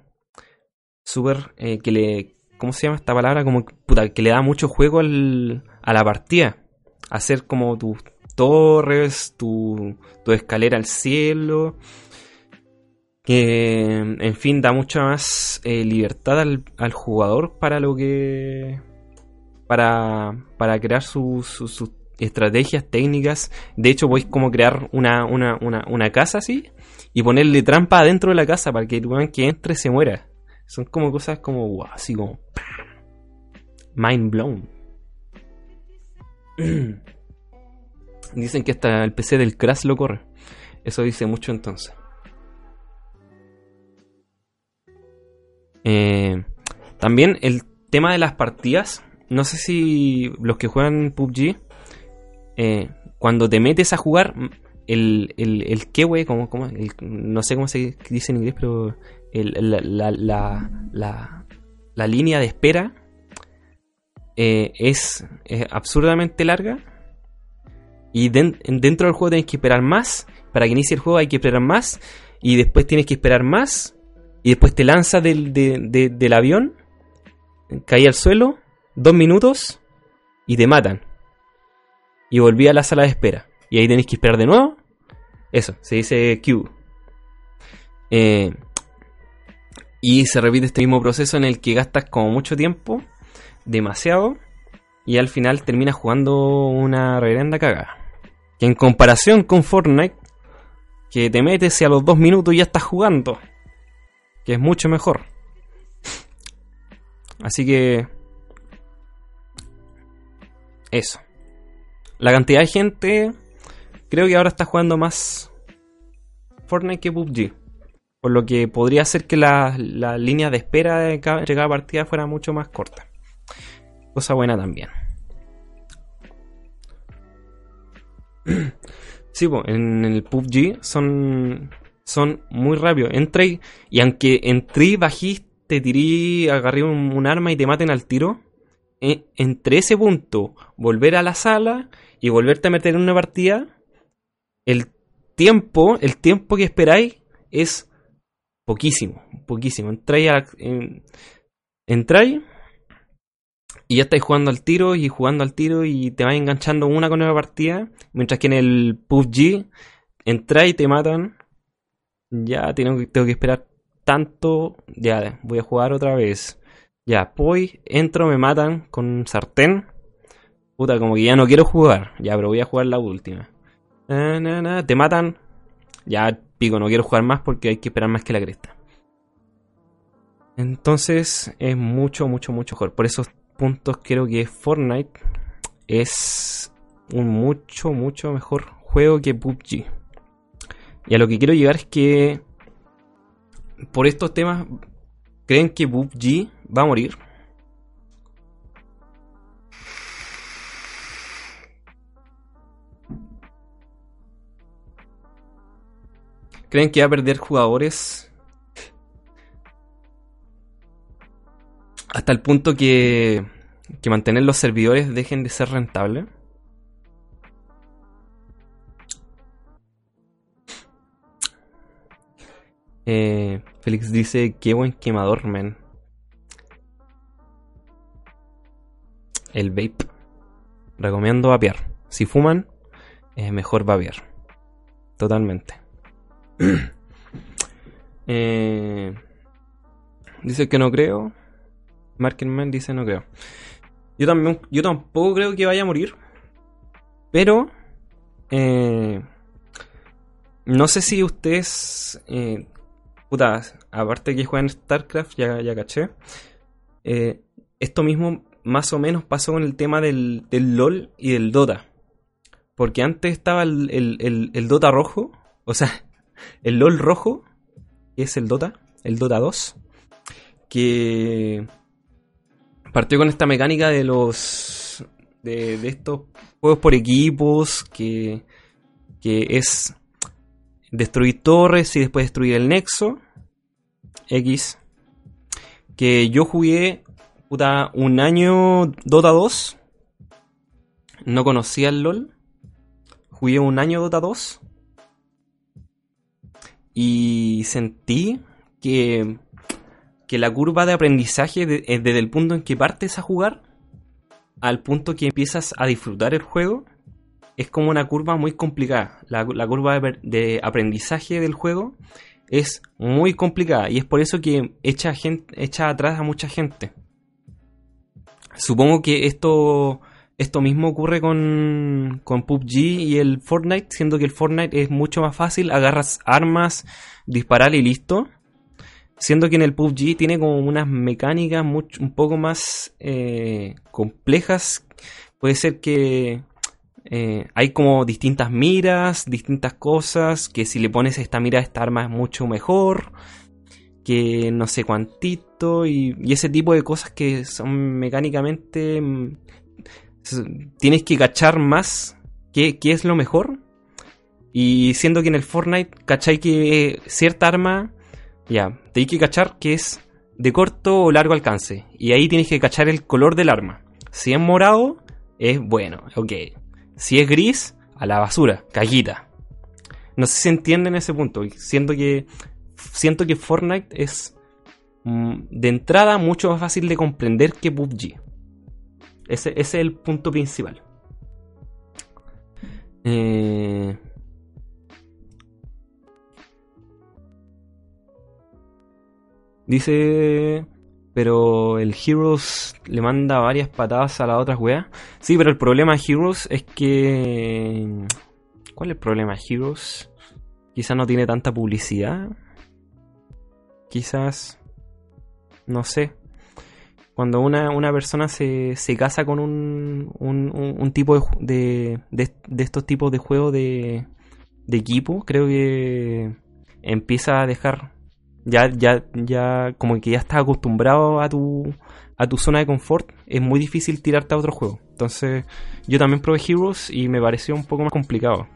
Súper. Eh, que le. ¿Cómo se llama esta palabra? Como puta, que le da mucho juego al, a la partida. Hacer como tus torres, tu, tu escalera al cielo. Que, en fin, da mucha más eh, libertad al, al, jugador para lo que. Para, para crear sus su, su, estrategias técnicas. De hecho, voy como crear una, una, una, una casa así y ponerle trampa adentro de la casa para que el que entre se muera. Son como cosas como wow, así como mind blown. Dicen que hasta el PC del Crash lo corre. Eso dice mucho entonces. Eh, también el tema de las partidas. No sé si los que juegan PUBG eh, cuando te metes a jugar, el, el, el como, como, no sé cómo se dice en inglés, pero la, la, la, línea de espera eh, es, absurdamente larga. Y dentro del juego tienes que esperar más. Para que inicie el juego hay que esperar más. Y después tienes que esperar más. Y después te lanzas del, del avión. Caí al suelo. Dos minutos. Y te matan y volví a la sala de espera. Y ahí tenéis que esperar de nuevo. Eso, se dice queue. Eh, y se repite este mismo proceso en el que gastas como mucho tiempo, demasiado, y al final terminas jugando una reverenda cagada. Que en comparación con Fortnite, que te metes y a los dos minutos ya estás jugando, que es mucho mejor. Así que... Eso. La cantidad de gente, creo que ahora está jugando más Fortnite que PUBG. Por lo que podría ser que la, línea de espera de cada, entre cada partida fuera mucho más corta. Cosa buena también. Sí, en el PUBG son, son muy rápidos. Entré y aunque entré, bajiste, tiré, agarré un, arma y te maten al tiro, eh, entre ese punto, volver a la sala y volverte a meter en una partida, el tiempo, el tiempo que esperáis es poquísimo, poquísimo. Entráis, a, entráis y ya estáis jugando al tiro y jugando al tiro y te vas enganchando una con una partida, mientras que en el PUBG entráis y te matan. Ya tengo, tengo que esperar tanto, ya voy a jugar otra vez. Ya, voy, entro, me matan con sartén Puta, como que ya no quiero jugar. Ya, pero voy a jugar la última. te matan. Ya, pico, no quiero jugar más porque hay que esperar más que la cresta. Entonces es mucho, mucho, mucho mejor. Por esos puntos creo que Fortnite es un mucho, mucho mejor juego que PUBG. Y a lo que quiero llegar es que por estos temas, ¿creen que PUBG va a morir? ¿Creen que va a perder jugadores? Hasta el punto que, que mantener los servidores dejen de ser rentables. Eh, Félix dice, qué buen quemador, men. El vape. Recomiendo vapear. Si fuman, es mejor vapear. Totalmente. Eh, dice que no creo. Markenman dice no creo. Yo también, yo tampoco creo que vaya a morir. Pero eh, no sé si ustedes, eh, puta, aparte que juegan StarCraft, ya, ya caché. esto mismo más o menos pasó con el tema del, del LOL y del Dota. Porque antes estaba el, el, el, Dota rojo, o sea, el LOL rojo, que es el Dota, el Dota 2, que partió con esta mecánica de los de, estos juegos por equipos que, que es destruir torres y después destruir el nexo X que yo jugué puta, un año Dota 2 no conocía el LOL jugué un año Dota 2 y sentí que, que la curva de aprendizaje desde el punto en que partes a jugar al punto que empiezas a disfrutar el juego es como una curva muy complicada. La, curva de, aprendizaje del juego es muy complicada y es por eso que echa, gente, echa atrás a mucha gente. Supongo que esto, esto mismo ocurre con, con PUBG y el Fortnite, siendo que el Fortnite es mucho más fácil, agarras armas, disparar y listo. Siendo que en el PUBG tiene como unas mecánicas un poco más eh, complejas. Puede ser que eh, hay como distintas miras, distintas cosas, que si le pones esta mira esta arma es mucho mejor, que no sé cuantito, y, ese tipo de cosas que son mecánicamente... Tienes que cachar más qué, qué es lo mejor. Y siendo que en el Fortnite, cachai que cierta arma, ya, te hay que cachar que es de corto o largo alcance. Y ahí tienes que cachar el color del arma. Si es morado, es bueno, ok. Si es gris, a la basura, callita. No sé si entienden ese punto. Siento que, siento que Fortnite es mm, de entrada mucho más fácil de comprender que PUBG. Ese, es el punto principal. Eh... Dice pero el Heroes le manda varias patadas a las otras weas. Sí, pero el problema de Heroes es que. ¿Cuál es el problema Heroes? Quizás no tiene tanta publicidad. Quizás. No sé. Cuando una, una persona se, se casa con un, un, tipo de, de, de, estos tipos de juegos de, de equipo, creo que empieza a dejar ya, ya, ya, como que ya estás acostumbrado a tu, a tu zona de confort, es muy difícil tirarte a otro juego. Entonces, yo también probé Heroes y me pareció un poco más complicado.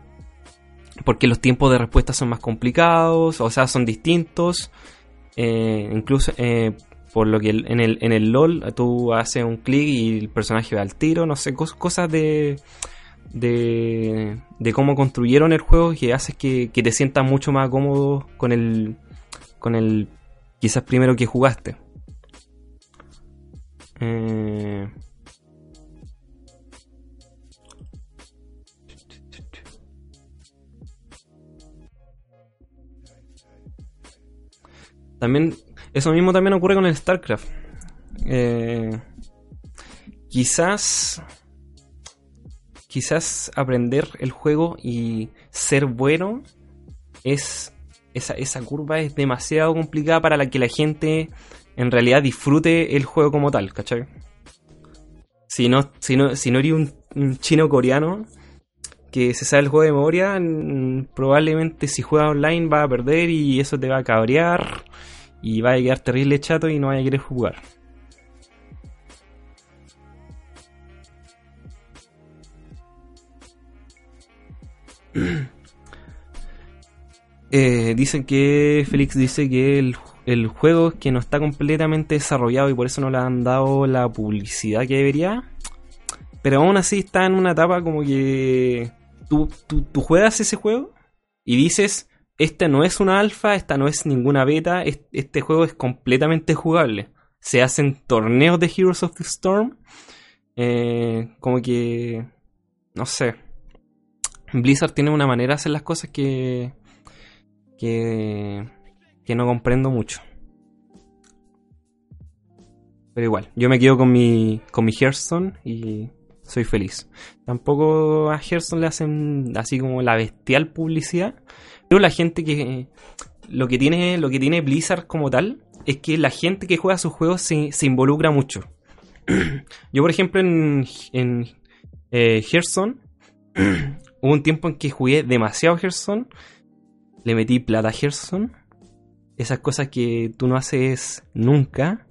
Porque los tiempos de respuesta son más complicados, o sea, son distintos. Eh, incluso eh, por lo que en el, en el LOL tú haces un clic y el personaje va al tiro, no sé, cosas de, de, de cómo construyeron el juego que hace que, que te sientas mucho más cómodo con el, con el quizás primero que jugaste. Eh, también, eso mismo también ocurre con el StarCraft. Eh, quizás, quizás aprender el juego y ser bueno es esa, curva es demasiado complicada para la que la gente en realidad disfrute el juego como tal, ¿cachai? Si no, si no, si no eres un, chino coreano que se sabe el juego de memoria, probablemente si juega online va a perder y eso te va a cabrear y va a quedar terrible chato y no vaya a querer jugar. Eh, dicen que Félix dice que el, el, juego es que no está completamente desarrollado y por eso no le han dado la publicidad que debería. Pero aún así está en una etapa como que tú, tú, juegas ese juego y dices, este no es una alfa, esta no es ninguna beta, este juego es completamente jugable. Se hacen torneos de Heroes of the Storm. Eh, como que... No sé. Blizzard tiene una manera de hacer las cosas que que, no comprendo mucho. Pero igual, yo me quedo con mi, con mi Hearthstone y soy feliz. Tampoco a Hearthstone le hacen así como la bestial publicidad. Pero la gente que. Lo que tiene, lo que tiene Blizzard como tal es que la gente que juega sus juegos se, se involucra mucho. yo, por ejemplo, en, en eh, Hearthstone hubo un tiempo en que jugué demasiado Hearthstone. Le metí plata a Hearthstone. Esas cosas que tú no haces nunca.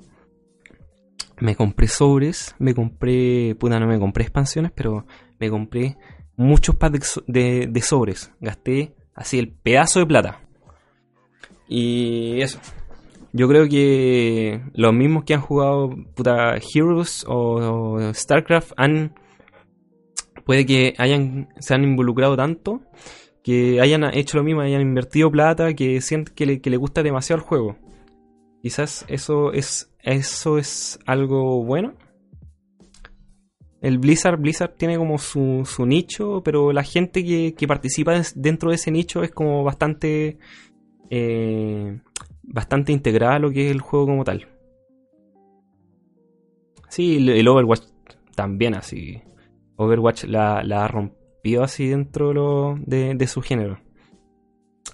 Me compré sobres, me compré, puta, no me compré expansiones, pero me compré muchos packs de, de sobres. Gasté así el pedazo de plata. Y eso. Yo creo que los mismos que han jugado puta Heroes o, StarCraft han puede que hayan se han involucrado tanto que hayan hecho lo mismo, hayan invertido plata, que sienten que le, que le gusta demasiado el juego. Quizás eso es eso es algo bueno. El Blizzard, Blizzard tiene como su, su nicho, pero la gente que, que participa dentro de ese nicho es como bastante eh, bastante integrada a lo que es el juego como tal. Sí, el Overwatch también así. Overwatch la, la rompió así dentro de, de, su género.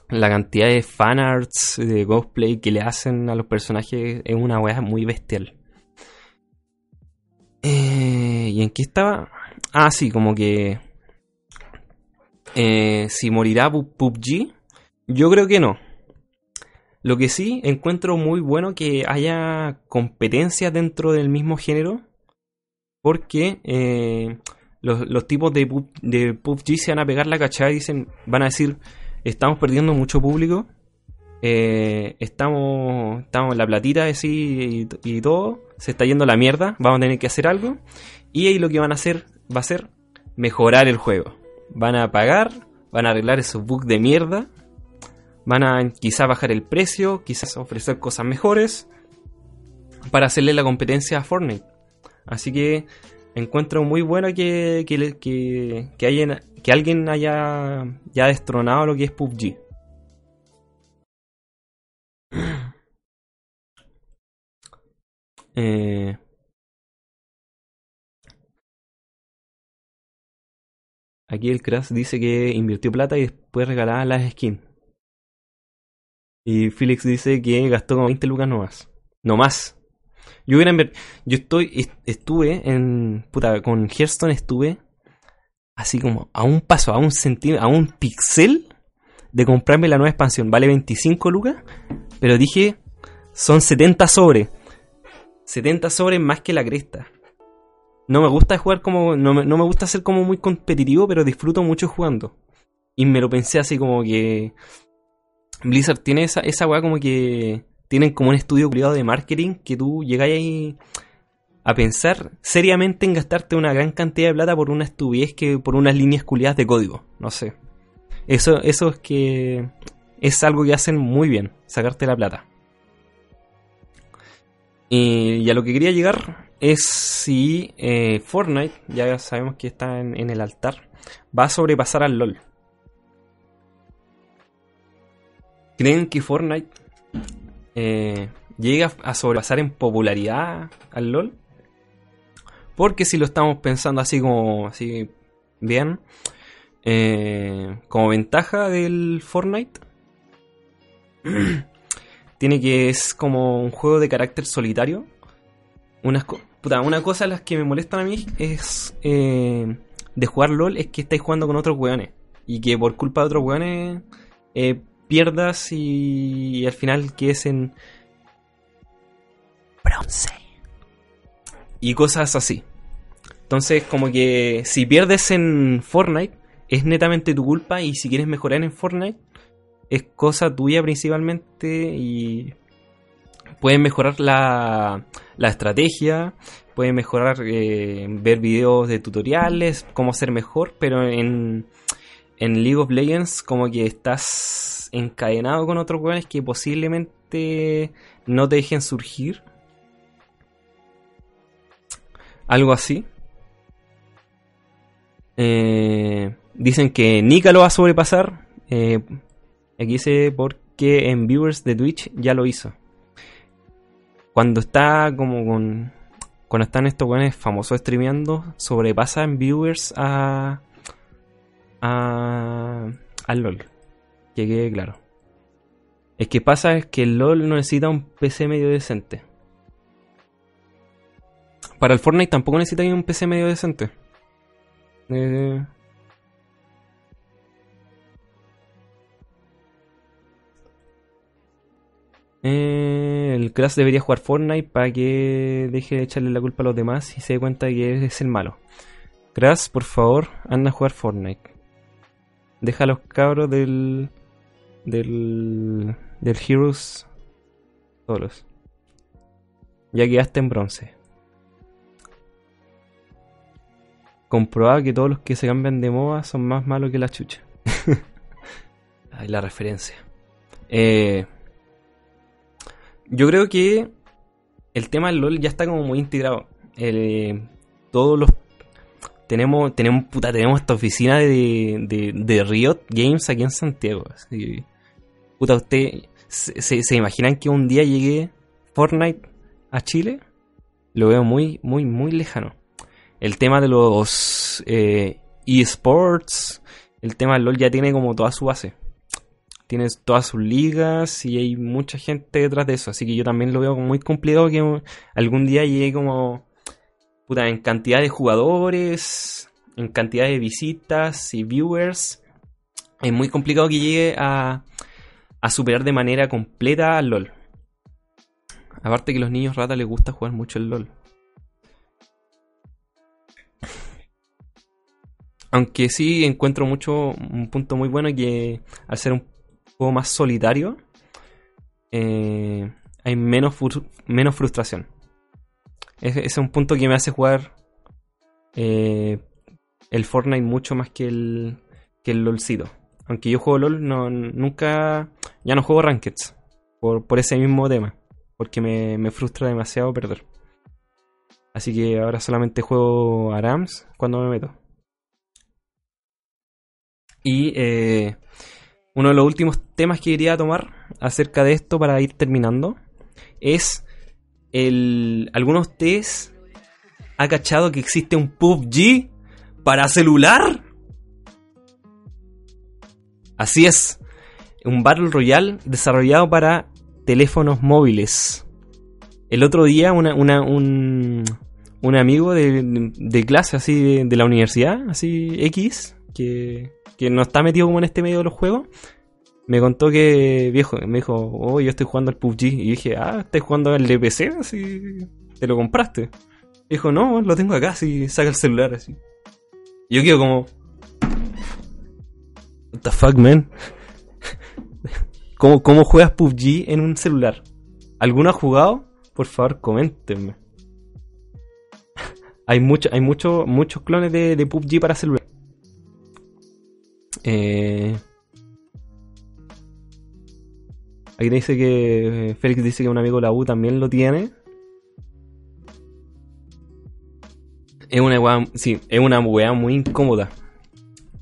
La cantidad de fanarts, de cosplay que le hacen a los personajes es una weá muy bestial. Eh, ¿Y en qué estaba? Ah, sí, como que... Eh, si morirá PUBG, yo creo que no. Lo que sí encuentro muy bueno que haya competencias dentro del mismo género, porque eh, los, tipos de, de, PUBG se van a pegar la cachada y dicen, van a decir, estamos perdiendo mucho público, eh, estamos, estamos en la platita así y, y, todo, se está yendo la mierda, vamos a tener que hacer algo, y ahí lo que van a hacer va a ser mejorar el juego. Van a pagar, van a arreglar esos bugs de mierda Van a quizá bajar el precio, quizás ofrecer cosas mejores para hacerle la competencia a Fortnite. Así que encuentro muy bueno que, que, que, que alguien haya ya destronado lo que es PUBG. Eh, aquí el Crash dice que invirtió plata y después regalaba las skins. Y Felix dice que gastó como 20 lucas nomás. No más. Yo hubiera Yo estoy. Estuve en. Puta, con Hearthstone estuve. Así como a un paso, a un centímetro, a un pixel de comprarme la nueva expansión. Vale 25 lucas. Pero dije. Son 70 sobre. 70 sobre más que la cresta. No me gusta jugar como. No me, no me gusta ser como muy competitivo, pero disfruto mucho jugando. Y me lo pensé así como que Blizzard tiene esa, esa weá como que tienen como un estudio cuidado de marketing que tú llegáis ahí a pensar seriamente en gastarte una gran cantidad de plata por una estupidez que por unas líneas culiadas de código. No sé. Eso, eso es que es algo que hacen muy bien, sacarte la plata. Y, a lo que quería llegar es si eh, Fortnite, ya sabemos que está en, el altar, va a sobrepasar al LOL. ¿Creen que Fortnite eh, llega a sobrepasar en popularidad al LOL? Porque si lo estamos pensando así como así bien, eh, como ventaja del Fortnite, tiene que es como un juego de carácter solitario. Una, una cosa las que me molestan a mí es eh, de jugar LOL es que estáis jugando con otros weones. Y que por culpa de otros weones eh, pierdas y, al final quedes en bronce. Y cosas así. Entonces, como que si pierdes en Fortnite, es netamente tu culpa y si quieres mejorar en Fortnite, es cosa tuya principalmente y puedes mejorar la, la estrategia, puedes mejorar, eh, ver videos de tutoriales, cómo ser mejor, pero en, en League of Legends como que estás encadenado con otros jugadores que posiblemente no te dejen surgir. Algo así. Eh, dicen que Nika lo va a sobrepasar. Eh, aquí dice porque en viewers de Twitch ya lo hizo. Cuando está como con... Cuando están estos weones famosos streameando, sobrepasa en viewers a, a, al LOL. Que quede claro. Es que pasa es que LOL no necesita un PC medio decente. Para el Fortnite tampoco necesita un PC medio decente. Eh, el Crash debería jugar Fortnite para que deje de echarle la culpa a los demás y se dé cuenta de que es el malo. Crash, por favor, anda a jugar Fortnite. Deja a los cabros del. del. del Heroes solos. Ya quedaste en bronce. Comprobado que todos los que se cambian de moda son más malos que la chucha. Ahí la referencia. Eh, yo creo que el tema del LOL ya está como muy integrado. todos los tenemos tenemos puta, tenemos esta oficina de, de, Riot Games aquí en Santiago. puta, usted se, se, imaginan que un día llegue Fortnite a Chile? Lo veo muy muy muy lejano. El tema de los eh, esports, el tema del LOL ya tiene como toda su base tienes todas sus ligas y hay mucha gente detrás de eso. Así que yo también lo veo muy complicado que algún día llegue como puta, en cantidad de jugadores, en cantidad de visitas y viewers. Es muy complicado que llegue a, a superar de manera completa al LOL. Aparte que a los niños rata les gusta jugar mucho el LOL. Aunque sí encuentro mucho un punto muy bueno que al ser un juego más solitario, eh, hay menos, menos frustración. Ese es un punto que me hace jugar eh, el Fortnite mucho más que el, que el LOLcito. Aunque yo juego LOL, no, nunca. Ya no juego Rankeds. Por, por ese mismo tema. Porque me, me, frustra demasiado perder. Así que ahora solamente juego Arams cuando me meto. Y eh, uno de los últimos temas que quería tomar acerca de esto para ir terminando es el. ¿Algunos de ustedes ha cachado que existe un PUBG para celular? Así es, un Battle Royale desarrollado para teléfonos móviles. El otro día una, un, un amigo de, clase así de, de, la universidad, así X, que que no está metido como en este medio de los juegos, me contó que, viejo, me dijo, oh, yo estoy jugando al PUBG. Y dije, ah, ¿estás jugando al DPC? Así, ¿te lo compraste? dijo, no, lo tengo acá, así, saca el celular, así. Y yo quedo como, what the fuck, man? ¿Cómo, ¿Cómo juegas PUBG en un celular? ¿Alguno ha jugado? Por favor, coméntenme. hay mucho, hay mucho, muchos clones de, de PUBG para celular. Eh, aquí dice que Félix dice que un amigo de la U también lo tiene. Es una weá, sí, es una weá muy incómoda.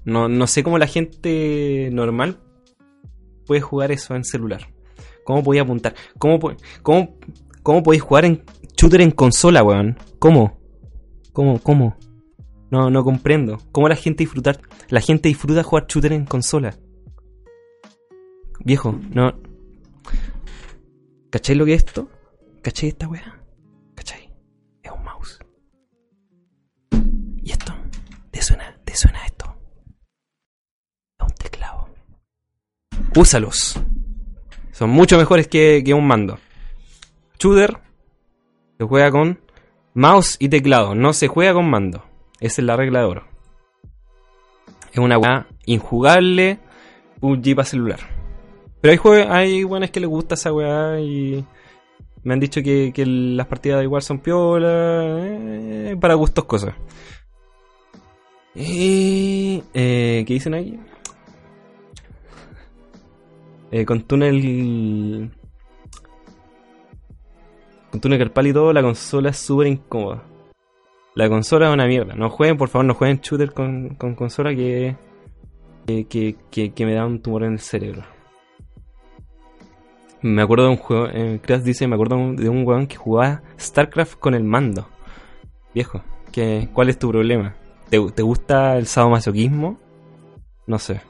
No, no sé cómo la gente normal puede jugar eso en celular. ¿Cómo podía apuntar? ¿Cómo, cómo, cómo podéis jugar en shooter en consola, weón? ¿Cómo? ¿Cómo? ¿Cómo? No, no comprendo. ¿Cómo la gente disfrutar? La gente disfruta jugar shooter en consola. Viejo, no. ¿Cachai lo que es esto? ¿Cachai esta weá? ¿Cachai? Es un mouse. ¿Y esto? ¿Te suena? ¿Te suena esto? Es un teclado. Úsalos. Son mucho mejores que, que un mando. Shooter se juega con mouse y teclado, no se juega con mando. Esa es la regla de oro. Es una weá injugable, un Jeep a celular. Pero hay, hay buenas que les gusta esa weá y me han dicho que, las partidas igual son piolas, eh, para gustos cosas. Y, eh, ¿Qué dicen ahí? Eh, con túnel. Con túnel carpal y todo, la consola es súper incómoda. La consola es una mierda. No jueguen, por favor, no jueguen shooter con, consola que que, que, me da un tumor en el cerebro. Me acuerdo de un juego, eh, dice, me acuerdo de un weón que jugaba StarCraft con el mando. Viejo, ¿qué, ¿cuál es tu problema? ¿Te, ¿Te gusta el sadomasoquismo? No sé.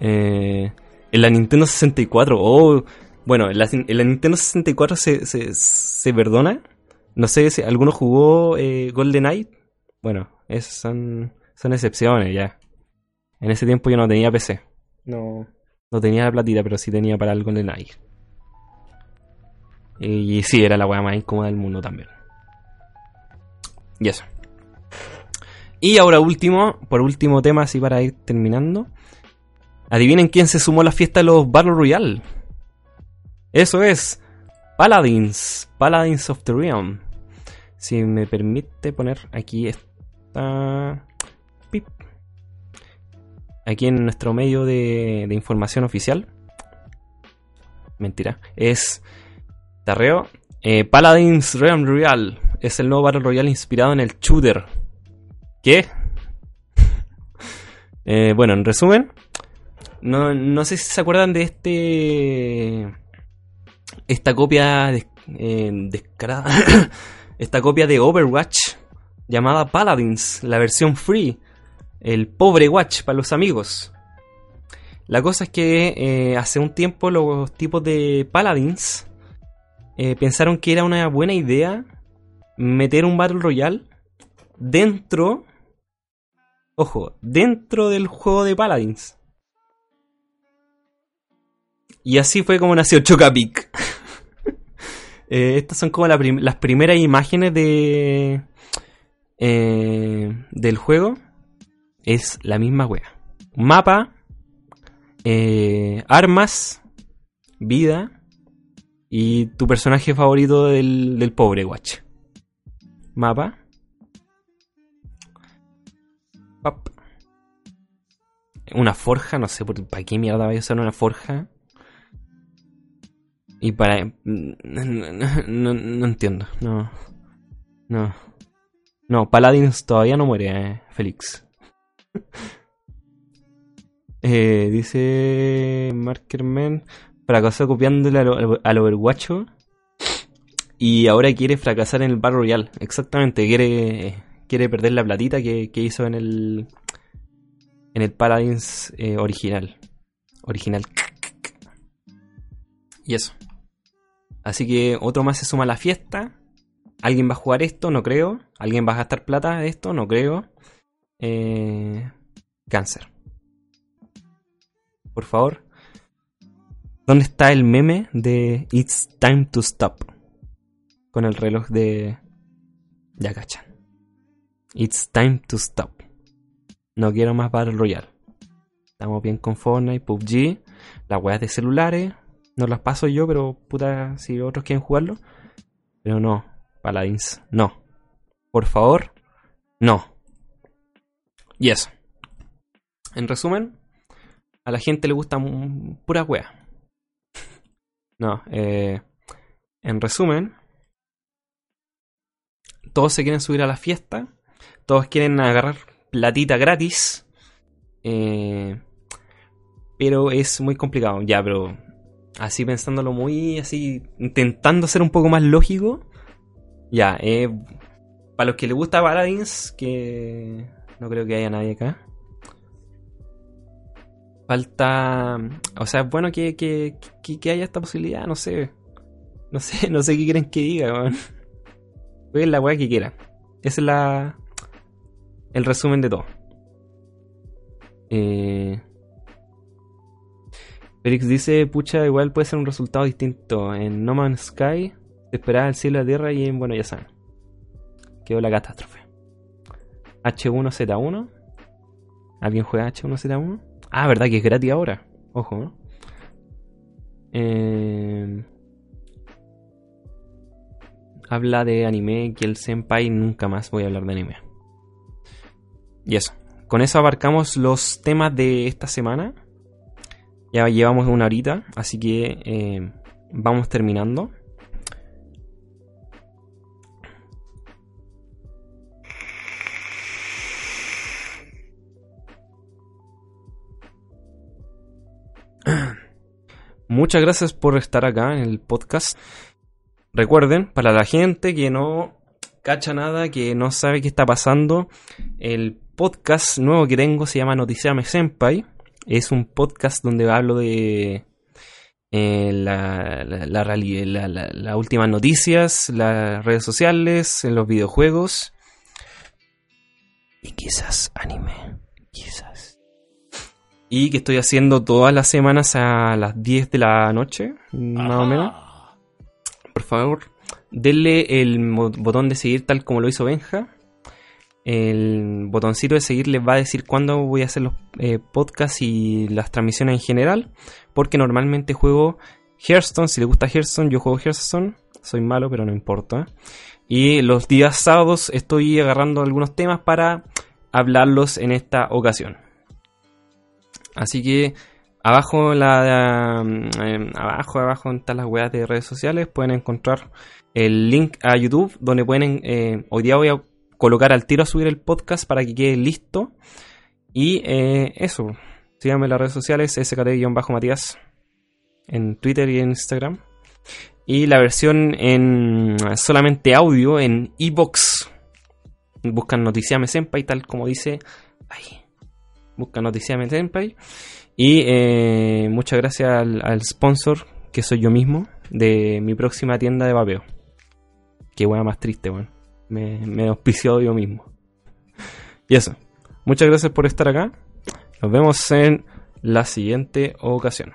Eh, en la Nintendo 64, oh, bueno, en la, en la Nintendo 64 se, se, se perdona no sé si alguno jugó eh, Golden Knight. Bueno, esas son, son excepciones ya. En ese tiempo yo no tenía PC. No, no tenía la platita, pero sí tenía para el Golden Knight. Y, sí, era la weá más incómoda del mundo también. Y eso. Y ahora último, por último tema, así para ir terminando. Adivinen quién se sumó a la fiesta de los Battle Royale. Eso es Paladins, Paladins of the Realm. Si me permite poner aquí esta... Pip. Aquí en nuestro medio de, información oficial. Mentira. Es Tarreo. Eh, Paladins Realm Royale. Es el nuevo Battle Royale inspirado en el shooter. ¿Qué? Eh, bueno, en resumen, no, no sé si se acuerdan de este. Esta copia eh, descarada. esta copia de Overwatch llamada Paladins, la versión free. El pobre Watch para los amigos. La cosa es que eh, hace un tiempo los tipos de Paladins eh, pensaron que era una buena idea meter un Battle Royale dentro. Ojo, dentro del juego de Paladins. Y así fue como nació Chocapic. eh, estas son como las primeras imágenes de eh, del juego. Es la misma wea. Mapa, eh, armas, vida y tu personaje favorito del, del pobre watch. Mapa. Una forja, no sé para qué mierda voy a usar una forja. Y para... No, entiendo. No. No. No, Paladins todavía no muere, eh, Félix. eh, dice Markerman, fracasó copiándole al, al Overwatch y ahora quiere fracasar en el Battle Royale. Exactamente, quiere, quiere perder la platita que, que hizo en el en el Paladins eh, original. Original. Y eso. Así que otro más se suma a la fiesta. ¿Alguien va a jugar esto? No creo. ¿Alguien va a gastar plata de esto? No creo. Eh, cáncer. Por favor. ¿Dónde está el meme de It's time to stop? Con el reloj de... Ya cachan. It's time to stop. No quiero más Battle Royale. Estamos bien con Fortnite, PUBG, las weas de celulares, no las paso yo, pero puta, si otros quieren jugarlo. Pero no, Paladins, no. Por favor, no. Y eso. En resumen, a la gente le gusta pura wea. no, eh, en resumen, todos se quieren subir a la fiesta, todos quieren agarrar platita gratis, eh, pero es muy complicado. Ya, pero así pensándolo muy así, intentando ser un poco más lógico. Ya, eh, para los que les gusta Paladins, que no creo que haya nadie acá. Falta. O sea, es bueno que, que, que, haya esta posibilidad, no sé. No sé, no sé qué quieren que diga, weón. Jueguen la weá que quieran. Esa es la. El resumen de todo. Eh. Felix dice, pucha, igual puede ser un resultado distinto. En No Man's Sky se esperaba el cielo y la tierra y en, bueno, ya saben. Quedó la catástrofe. H1Z1. ¿Alguien juega H1Z1? Ah, verdad que es gratis ahora. Ojo, ¿no? Eh... Habla de anime, que el senpai nunca más voy a hablar de anime. Y eso. Con eso abarcamos los temas de esta semana. Ya llevamos una horita, así que eh, vamos terminando. Muchas gracias por estar acá en el podcast. Recuerden, para la gente que no cacha nada, que no sabe qué está pasando, el podcast nuevo que tengo se llama Noticiame Senpai es un podcast donde hablo de eh, la, la, la, las últimas noticias, las redes sociales, los videojuegos y quizás anime, quizás. Y que estoy haciendo todas las semanas a las 10 de la noche, más o menos. por favor, denle el botón de seguir tal como lo hizo Benja. El botoncito de seguir les va a decir cuándo voy a hacer los eh, podcasts y las transmisiones en general. Porque normalmente juego Hearthstone. Si les gusta Hearthstone, yo juego Hearthstone. Soy malo, pero no importa. Y los días sábados estoy agarrando algunos temas para hablarlos en esta ocasión. Así que abajo la eh, abajo abajo todas las weas de redes sociales pueden encontrar el link a YouTube donde pueden eh, hoy día voy a colocar al tiro a subir el podcast para que quede listo. Y eh, eso. Síganme en las redes sociales skt-matías en Twitter y en Instagram. Y la versión en solamente audio en iBox. Buscan Noticiame Senpai tal como dice ahí buscan Noticiame Senpai. Y eh, muchas gracias al, sponsor, que soy yo mismo, de mi próxima tienda de vapeo. Qué buena más triste, weón. Me, me auspició yo mismo. Y eso. Muchas gracias por estar acá. Nos vemos en la siguiente ocasión.